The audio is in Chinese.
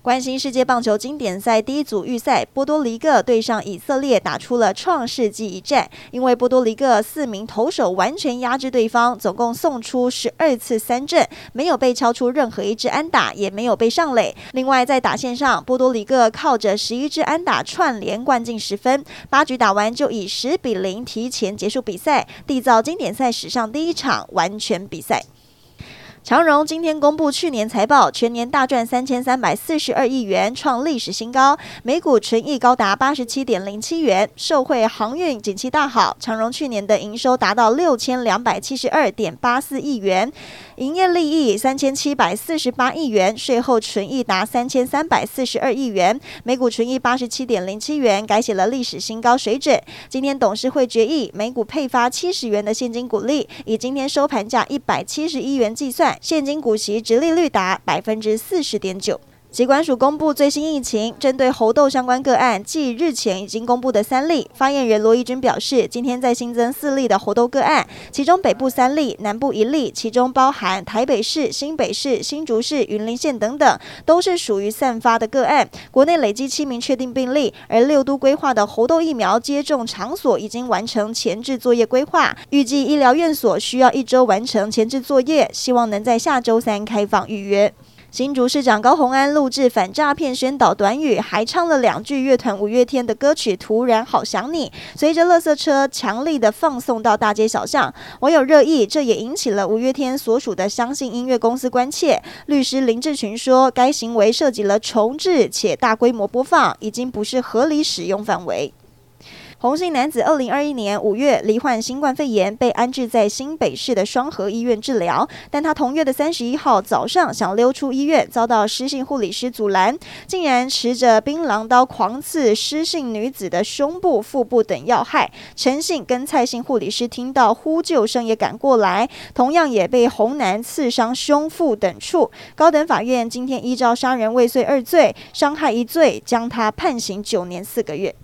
关心世界棒球经典赛第一组预赛，波多黎各对上以色列打出了创世纪一战。因为波多黎各四名投手完全压制对方，总共送出十二次三振，没有被敲出任何一支安打，也没有被上垒。另外在打线上，波多黎各靠着十一支安打串联灌进十分，八局打完就以十比零提前结束比赛，缔造经典赛史上第一场完全比赛。长荣今天公布去年财报，全年大赚三千三百四十二亿元，创历史新高，每股纯益高达八十七点零七元。受惠航运景气大好，长荣去年的营收达到六千两百七十二点八四亿元，营业利益三千七百四十八亿元，税后纯益达三千三百四十二亿元，每股纯益八十七点零七元，改写了历史新高水准。今天董事会决议，每股配发七十元的现金股利，以今天收盘价一百七十一元计算。现金股息殖利率达百分之四十点九。疾管署公布最新疫情，针对猴痘相关个案，继日前已经公布的三例，发言人罗一钧表示，今天再新增四例的猴痘个案，其中北部三例，南部一例，其中包含台北市、新北市、新竹市、云林县等等，都是属于散发的个案。国内累计七名确定病例，而六都规划的猴痘疫苗接种场所已经完成前置作业规划，预计医疗院所需要一周完成前置作业，希望能在下周三开放预约。新竹市长高虹安录制反诈骗宣导短语，还唱了两句乐团五月天的歌曲《突然好想你》，随着垃圾车强力的放送到大街小巷，网友热议，这也引起了五月天所属的相信音乐公司关切。律师林志群说，该行为涉及了重制且大规模播放，已经不是合理使用范围。红姓男子，二零二一年五月罹患新冠肺炎，被安置在新北市的双和医院治疗。但他同月的三十一号早上想溜出医院，遭到失信护理师阻拦，竟然持着槟榔刀狂刺失信女子的胸部、腹部等要害。陈姓跟蔡姓护理师听到呼救声也赶过来，同样也被红男刺伤胸腹等处。高等法院今天依照杀人未遂二罪、伤害一罪，将他判刑九年四个月。